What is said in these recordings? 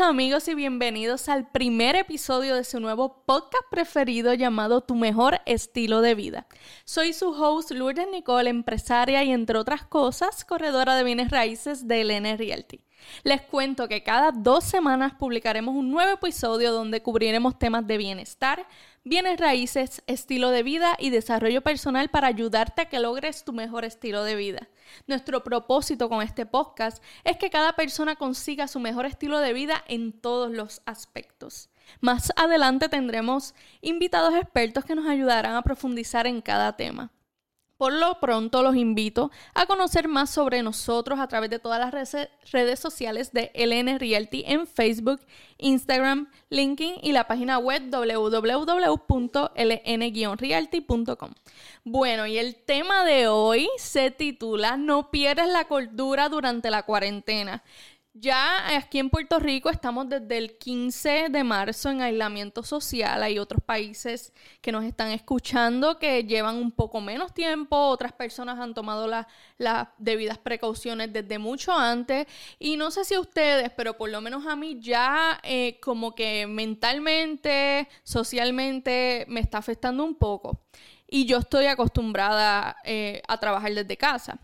Amigos y bienvenidos al primer episodio de su nuevo podcast preferido llamado Tu mejor estilo de vida. Soy su host Lourdes Nicole, empresaria y entre otras cosas, corredora de bienes raíces de Elena Realty. Les cuento que cada dos semanas publicaremos un nuevo episodio donde cubriremos temas de bienestar, bienes raíces, estilo de vida y desarrollo personal para ayudarte a que logres tu mejor estilo de vida. Nuestro propósito con este podcast es que cada persona consiga su mejor estilo de vida en todos los aspectos. Más adelante tendremos invitados expertos que nos ayudarán a profundizar en cada tema. Por lo pronto los invito a conocer más sobre nosotros a través de todas las redes sociales de LN Realty en Facebook, Instagram, LinkedIn y la página web www.ln-realty.com. Bueno, y el tema de hoy se titula No pierdas la cordura durante la cuarentena. Ya aquí en Puerto Rico estamos desde el 15 de marzo en aislamiento social. Hay otros países que nos están escuchando que llevan un poco menos tiempo. Otras personas han tomado las debidas precauciones desde mucho antes. Y no sé si ustedes, pero por lo menos a mí ya eh, como que mentalmente, socialmente me está afectando un poco. Y yo estoy acostumbrada eh, a trabajar desde casa.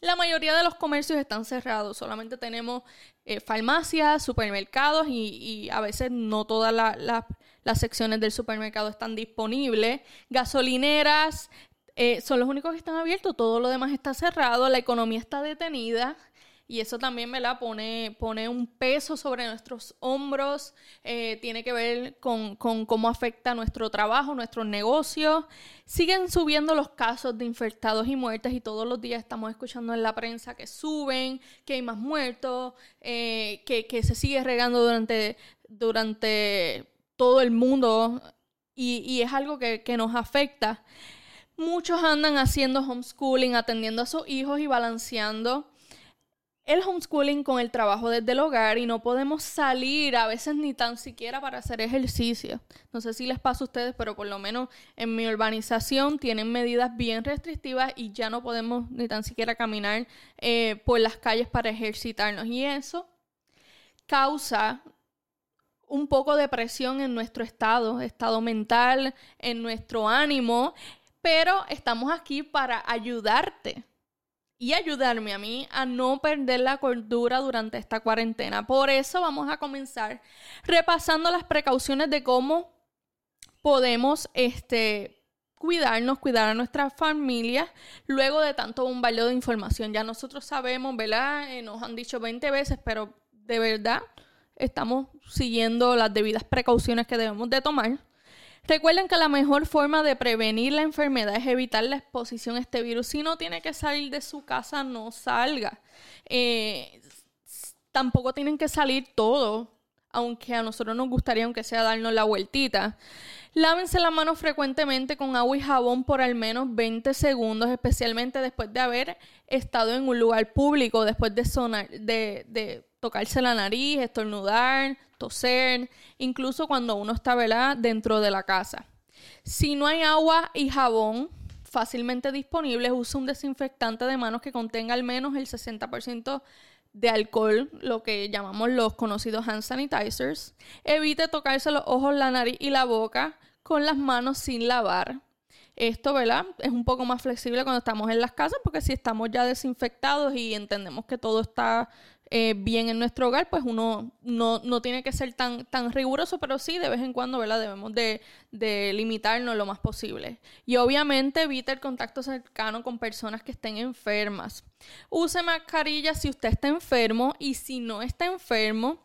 La mayoría de los comercios están cerrados, solamente tenemos eh, farmacias, supermercados y, a veces no todas las secciones del supermercado están disponibles. Gasolineras eh, son los únicos que están abiertos, todo lo demás está cerrado, la economía está detenida. Y eso también, me la Pone, pone un peso sobre nuestros hombros, eh, tiene que ver con, cómo afecta nuestro trabajo, nuestros negocios. Siguen subiendo los casos de infectados y muertes y todos los días estamos escuchando en la prensa que suben, que hay más muertos, eh, que, se sigue regando durante, durante todo el mundo y, es algo que, que nos afecta. Muchos andan haciendo homeschooling, atendiendo a sus hijos y balanceando el homeschooling con el trabajo desde el hogar y no podemos salir a veces ni tan siquiera para hacer ejercicio. No sé si les pasa a ustedes, pero por lo menos en mi urbanización tienen medidas bien restrictivas y ya no podemos ni tan siquiera caminar eh, por las calles para ejercitarnos. Y eso causa un poco de presión en nuestro estado, estado mental, en nuestro ánimo, pero estamos aquí para ayudarte y ayudarme a mí a no perder la cordura durante esta cuarentena. Por eso vamos a comenzar repasando las precauciones de cómo podemos este, cuidarnos, cuidar a nuestra familia luego de tanto bombardeo de información. Ya nosotros sabemos, ¿verdad? Eh, nos han dicho 20 veces, pero de verdad estamos siguiendo las debidas precauciones que debemos de tomar. Recuerden que la mejor forma de prevenir la enfermedad es evitar la exposición a este virus. Si no tiene que salir de su casa, no salga. Eh, tampoco tienen que salir todos, aunque a nosotros nos gustaría, aunque sea darnos la vueltita. Lávense las manos frecuentemente con agua y jabón por al menos 20 segundos, especialmente después de haber estado en un lugar público, después de, sonar, de, de tocarse la nariz, estornudar, toser, incluso cuando uno está dentro de la casa. Si no hay agua y jabón fácilmente disponibles, usa un desinfectante de manos que contenga al menos el 60% de alcohol, lo que llamamos los conocidos hand sanitizers. Evite tocarse los ojos, la nariz y la boca con las manos sin lavar. Esto, ¿verdad? Es un poco más flexible cuando estamos en las casas porque si estamos ya desinfectados y entendemos que todo está eh, bien en nuestro hogar, pues uno no, tiene que ser tan, tan riguroso, pero sí de vez en cuando, ¿verdad? Debemos de, de limitarnos lo más posible. Y obviamente evita el contacto cercano con personas que estén enfermas. Use mascarilla si usted está enfermo y si no está enfermo,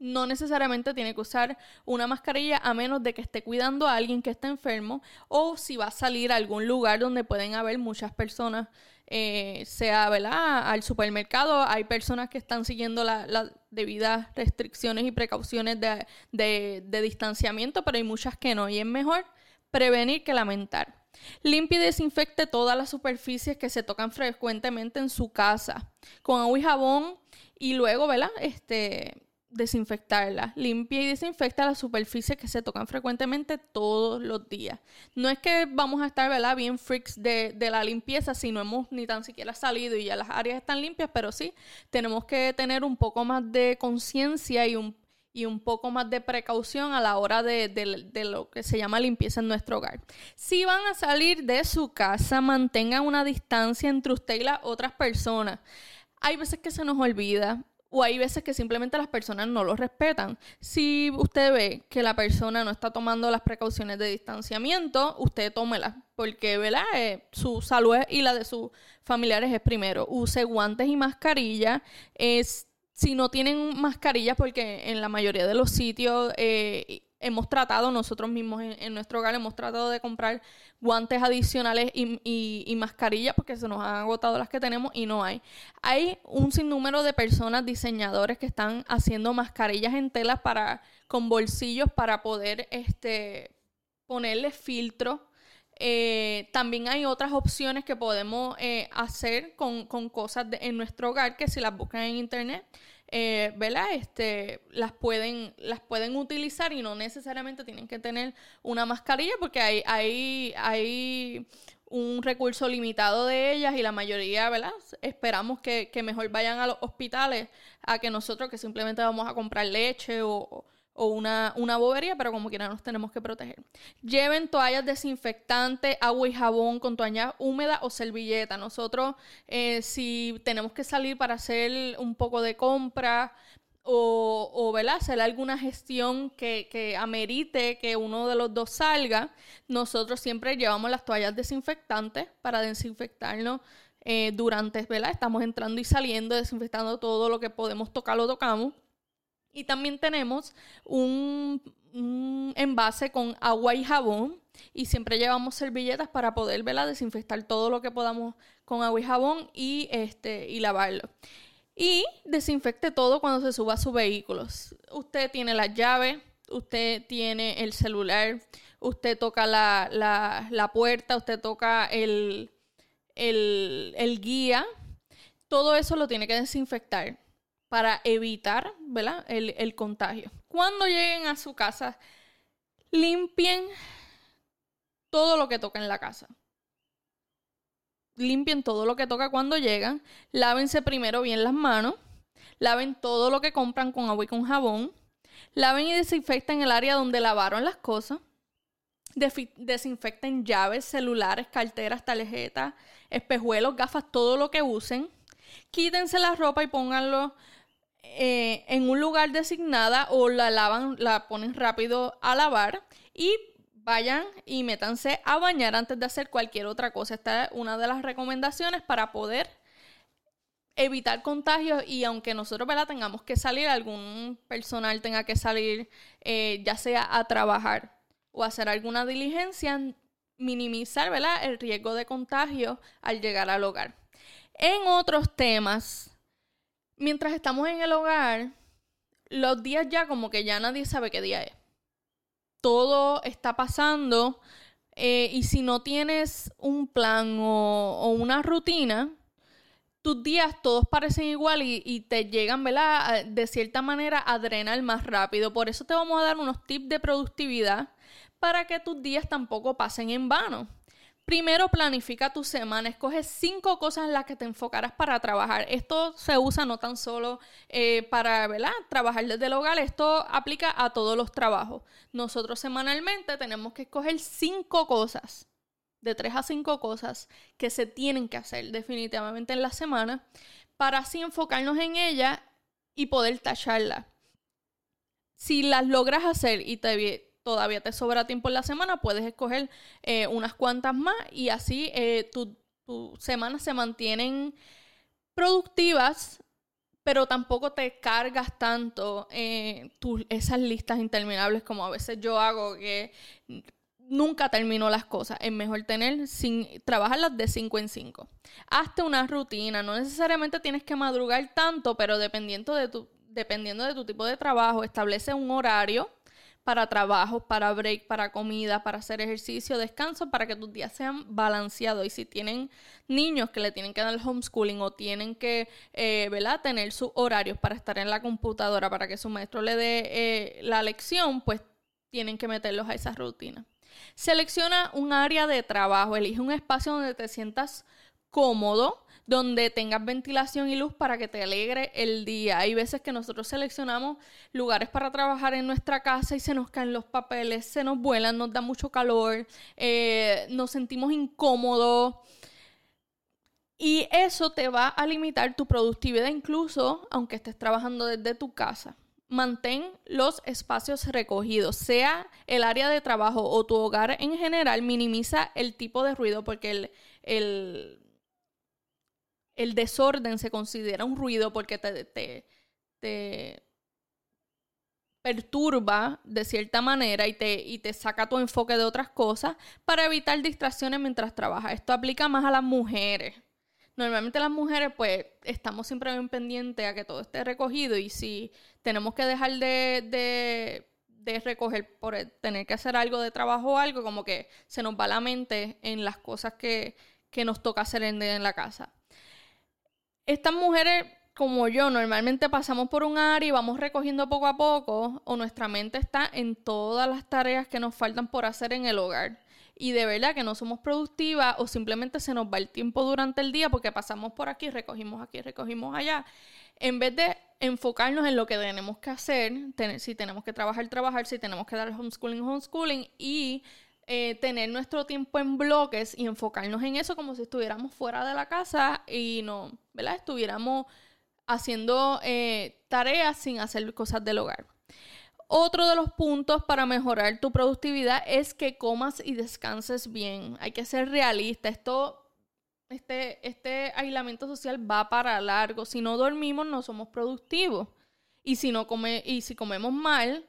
no necesariamente tiene que usar una mascarilla a menos de que esté cuidando a alguien que está enfermo o si va a salir a algún lugar donde pueden haber muchas personas, eh, sea ¿verdad? al supermercado, hay personas que están siguiendo las debidas restricciones y precauciones de, de distanciamiento, pero hay muchas que no y es mejor prevenir que lamentar. Limpie y desinfecte todas las superficies que se tocan frecuentemente en su casa con agua y jabón y luego, ¿verdad? Este, desinfectarla. Limpia y desinfecta las superficies que se tocan frecuentemente todos los días. No es que vamos a estar ¿verdad? bien freaks de, de, la limpieza si no hemos ni tan siquiera salido y ya las áreas están limpias, pero sí tenemos que tener un poco más de conciencia y un, y un poco más de precaución a la hora de, de, lo que se llama limpieza en nuestro hogar. Si van a salir de su casa, mantengan una distancia entre usted y las otras personas. Hay veces que se nos olvida, o hay veces que simplemente las personas no lo respetan. Si usted ve que la persona no está tomando las precauciones de distanciamiento, usted tómelas, porque ¿verdad? Eh, su salud y la de sus familiares es primero. Use guantes y mascarilla. Si no tienen mascarillas, porque en la mayoría de los sitios eh, hemos tratado, nosotros mismos en, nuestro hogar hemos tratado de comprar guantes adicionales y, mascarillas porque se nos han agotado las que tenemos y no hay. Hay un sinnúmero de personas, diseñadores que están haciendo mascarillas en telas para, con bolsillos para poder este, ponerle filtro. Eh, también hay otras opciones que podemos eh, hacer con, cosas en nuestro hogar que si las buscan en internet eh, ¿verdad? Este, las pueden, las pueden utilizar y no necesariamente tienen que tener una mascarilla porque hay, hay, hay un recurso limitado de ellas y la mayoría, ¿verdad? Esperamos que, que mejor vayan a los hospitales a que nosotros que simplemente vamos a comprar leche o, o una, una bobería, pero como quiera nos tenemos que proteger. Lleven toallas desinfectantes, agua y jabón con toallas húmedas o servilleta. Nosotros, eh, si tenemos que salir para hacer un poco de compra o, o hacer alguna gestión que, que amerite que uno de los dos salga, nosotros siempre llevamos las toallas desinfectantes para desinfectarnos eh, durante, ¿verdad? Estamos entrando y saliendo, desinfectando todo lo que podemos tocar, lo tocamos. Y también tenemos un, envase con agua y jabón. Y siempre llevamos servilletas para poder desinfectar todo lo que podamos con agua y jabón y, este, y lavarlo. Y desinfecte todo cuando se suba a sus vehículos. Usted tiene las llaves, usted tiene el celular, usted toca la, la, puerta, usted toca el, el, el guía. Todo eso lo tiene que desinfectar para evitar ¿verdad? El, contagio. Cuando lleguen a su casa, limpien todo lo que toca en la casa. Limpien todo lo que toca cuando llegan. Lávense primero bien las manos. Laven todo lo que compran con agua y con jabón. Laven y desinfecten el área donde lavaron las cosas. desinfecten llaves, celulares, carteras, tarjetas, espejuelos, gafas, todo lo que usen. Quítense la ropa y pónganlo eh, en un lugar designada o la lavan, la ponen rápido a lavar y vayan y métanse a bañar antes de hacer cualquier otra cosa. Esta es una de las recomendaciones para poder evitar contagios y aunque nosotros ¿verdad? tengamos que salir, algún personal tenga que salir eh, ya sea a trabajar o hacer alguna diligencia, minimizar el riesgo de contagio al llegar al hogar. En otros temas, mientras estamos en el hogar, los días ya como que ya nadie sabe qué día es. Todo está pasando eh, y si no tienes un plan o, una rutina, tus días todos parecen igual y, te llegan, ¿verdad? De cierta manera a drenar más rápido. Por eso te vamos a dar unos tips de productividad para que tus días tampoco pasen en vano. Primero planifica tu semana, escoge cinco cosas en las que te enfocarás para trabajar. Esto se usa no tan solo eh, para trabajar desde el hogar, esto aplica a todos los trabajos. Nosotros semanalmente tenemos que escoger cinco cosas, de tres a cinco cosas que se tienen que hacer definitivamente en la semana, para así enfocarnos en ellas y poder tacharlas. Si las logras hacer y te todavía te sobra tiempo en la semana, puedes escoger eh, unas cuantas más y así eh, tus semanas se mantienen productivas, pero tampoco te cargas tanto eh, esas listas interminables como a veces yo hago, que nunca termino las cosas. Es mejor tener sin trabajarlas de 5 en 5. Hazte una rutina, no necesariamente tienes que madrugar tanto, pero dependiendo de tu, dependiendo de tu tipo de trabajo, establece un horario para trabajo, para break, para comida, para hacer ejercicio, descanso, para que tus días sean balanceados. Y si tienen niños que le tienen que dar el homeschooling o tienen que, eh, ¿verdad?, tener sus horarios para estar en la computadora, para que su maestro le dé eh, la lección, pues tienen que meterlos a esa rutina. Selecciona un área de trabajo, elige un espacio donde te sientas cómodo, donde tengas ventilación y luz para que te alegre el día. Hay veces que nosotros seleccionamos lugares para trabajar en nuestra casa y se nos caen los papeles, se nos vuelan, nos da mucho calor, eh, nos sentimos incómodos. Y eso te va a limitar tu productividad incluso aunque estés trabajando desde tu casa. Mantén los espacios recogidos, sea el área de trabajo o tu hogar en general, minimiza el tipo de ruido porque el, el el desorden se considera un ruido porque te, te, perturba de cierta manera y te, y te saca tu enfoque de otras cosas para evitar distracciones mientras trabajas. Esto aplica más a las mujeres. Normalmente las mujeres pues estamos siempre bien pendientes a que todo esté recogido y si tenemos que dejar de, de, recoger por tener que hacer algo de trabajo o algo, como que se nos va la mente en las cosas que, que nos toca hacer en la casa estas mujeres como yo normalmente pasamos por un área y vamos recogiendo poco a poco o nuestra mente está en todas las tareas que nos faltan por hacer en el hogar. Y de verdad que no somos productivas o simplemente se nos va el tiempo durante el día porque pasamos por aquí, recogimos aquí, recogimos allá, en vez de enfocarnos en lo que tenemos que hacer, si tenemos que trabajar, trabajar, si tenemos que dar homeschooling, homeschooling y eh, tener nuestro tiempo en bloques y enfocarnos en eso como si estuviéramos fuera de la casa y no, ¿verdad? Estuviéramos haciendo eh, tareas sin hacer cosas del hogar. Otro de los puntos para mejorar tu productividad es que comas y descanses bien. Hay que ser realista. Esto, este, este aislamiento social va para largo. Si no dormimos, no somos productivos. Y si no come, y si comemos mal,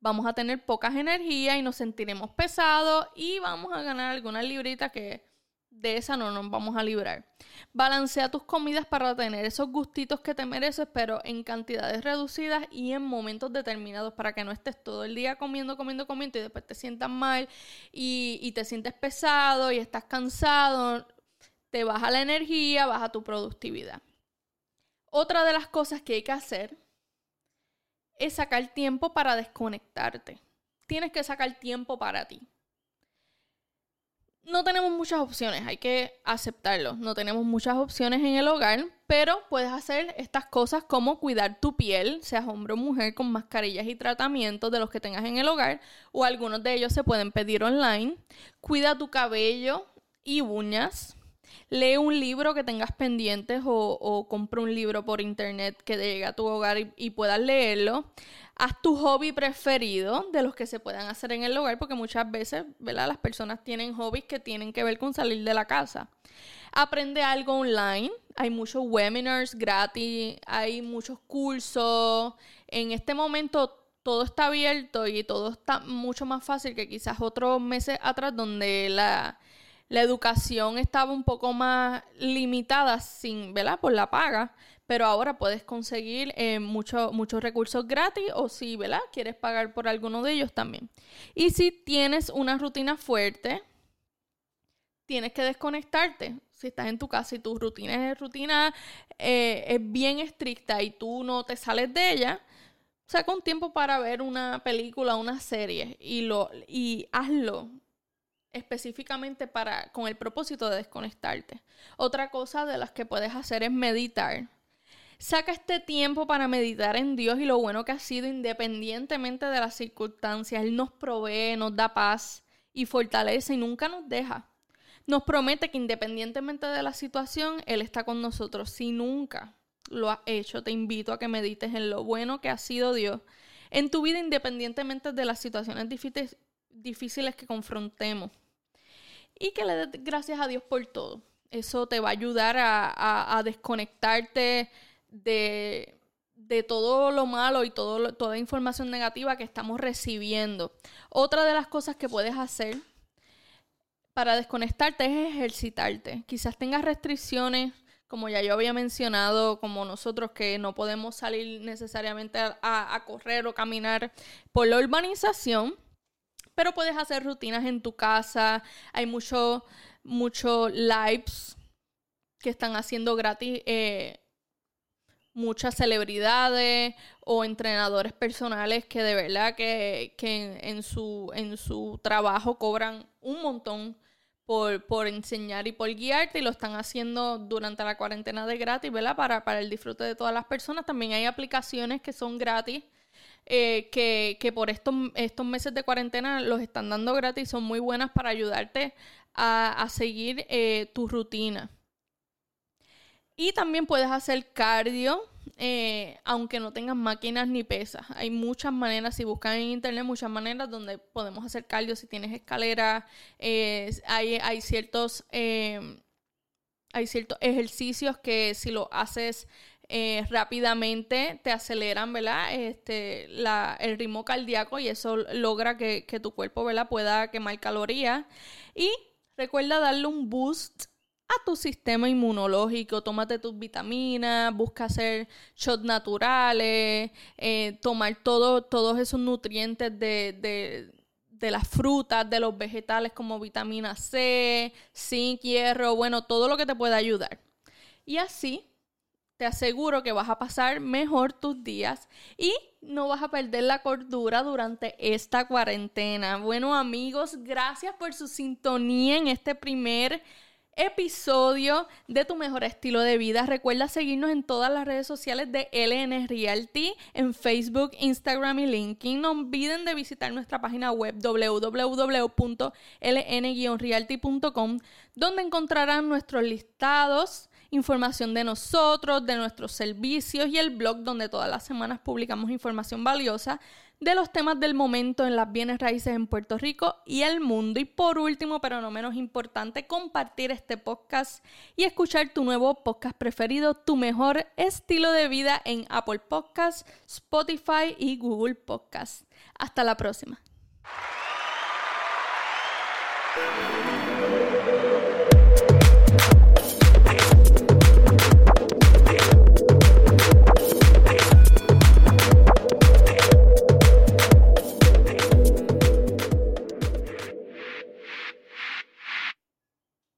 vamos a tener pocas energías y nos sentiremos pesados y vamos a ganar alguna librita que de esa no nos vamos a librar. Balancea tus comidas para tener esos gustitos que te mereces, pero en cantidades reducidas y en momentos determinados para que no estés todo el día comiendo, comiendo, comiendo y después te sientas mal y, te sientes pesado y estás cansado. Te baja la energía, baja tu productividad. Otra de las cosas que hay que hacer es sacar tiempo para desconectarte. Tienes que sacar tiempo para ti. No tenemos muchas opciones, hay que aceptarlo. No tenemos muchas opciones en el hogar, pero puedes hacer estas cosas como cuidar tu piel, seas hombre o mujer, con mascarillas y tratamientos de los que tengas en el hogar, o algunos de ellos se pueden pedir online. Cuida tu cabello y uñas lee un libro que tengas pendientes o, compra un libro por internet que llegue a tu hogar y, puedas leerlo. Haz tu hobby preferido de los que se puedan hacer en el hogar, porque muchas veces, ¿verdad? Las personas tienen hobbies que tienen que ver con salir de la casa. Aprende algo online. Hay muchos webinars gratis, hay muchos cursos. En este momento todo está abierto y todo está mucho más fácil que quizás otros meses atrás donde la la educación estaba un poco más limitada sin, ¿verdad? Por la paga, pero ahora puedes conseguir eh, muchos recursos gratis o si, ¿verdad? Quieres pagar por alguno de ellos también. Y si tienes una rutina fuerte, tienes que desconectarte. Si estás en tu casa y tu rutina es rutina eh, es bien estricta y tú no te sales de ella, saca un tiempo para ver una película, una serie y lo y hazlo específicamente para con el propósito de desconectarte. Otra cosa de las que puedes hacer es meditar. Saca este tiempo para meditar en Dios y lo bueno que ha sido independientemente de las circunstancias. Él nos provee, nos da paz y fortalece y nunca nos deja. Nos promete que independientemente de la situación, Él está con nosotros. Si nunca lo has hecho, te invito a que medites en lo bueno que ha sido Dios en tu vida independientemente de las situaciones difíciles que confrontemos. Y que le des gracias a Dios por todo. Eso te va a ayudar a, desconectarte de, todo lo malo y todo, toda información negativa que estamos recibiendo. Otra de las cosas que puedes hacer para desconectarte es ejercitarte. Quizás tengas restricciones como ya yo había mencionado, como nosotros que no podemos salir necesariamente a, correr o caminar por la urbanización, pero puedes hacer rutinas en tu casa. Hay muchos mucho lives que están haciendo gratis eh, muchas celebridades o entrenadores personales que de verdad que, en, su, en su trabajo cobran un montón por, enseñar y por guiarte y lo están haciendo durante la cuarentena de gratis, ¿verdad? Para, para el disfrute de todas las personas. También hay aplicaciones que son gratis. Eh, que, por estos, estos meses de cuarentena los están dando gratis, son muy buenas para ayudarte a, seguir eh, tu rutina. Y también puedes hacer cardio, eh, aunque no tengas máquinas ni pesas. Hay muchas maneras, si buscan en internet, muchas maneras donde podemos hacer cardio. Si tienes escaleras, eh, hay, ciertos, eh, hay ciertos ejercicios que si lo haces rápidamente te aceleran, ¿verdad? Este, el ritmo cardíaco y eso logra que, que tu cuerpo, ¿verdad? Pueda quemar calorías. Y recuerda darle un boost a tu sistema inmunológico, tómate tus vitaminas, busca hacer shots naturales, eh, tomar todo, todos esos nutrientes de, de, las frutas, de los vegetales como vitamina C, zinc, hierro, bueno, todo lo que te pueda ayudar. Y así te aseguro que vas a pasar mejor tus días y no vas a perder la cordura durante esta cuarentena. Bueno amigos, gracias por su sintonía en este primer episodio de Tu Mejor Estilo de Vida. Recuerda seguirnos en todas las redes sociales de LN Realty, en Facebook, Instagram y LinkedIn. No olviden de visitar nuestra página web www.ln-realty.com, donde encontrarán nuestros listados información de nosotros, de nuestros servicios y el blog donde todas las semanas publicamos información valiosa de los temas del momento en las bienes raíces en Puerto Rico y el mundo. Y por último, pero no menos importante, compartir este podcast y escuchar tu nuevo podcast preferido, tu mejor estilo de vida en Apple Podcasts, Spotify y Google Podcasts. Hasta la próxima.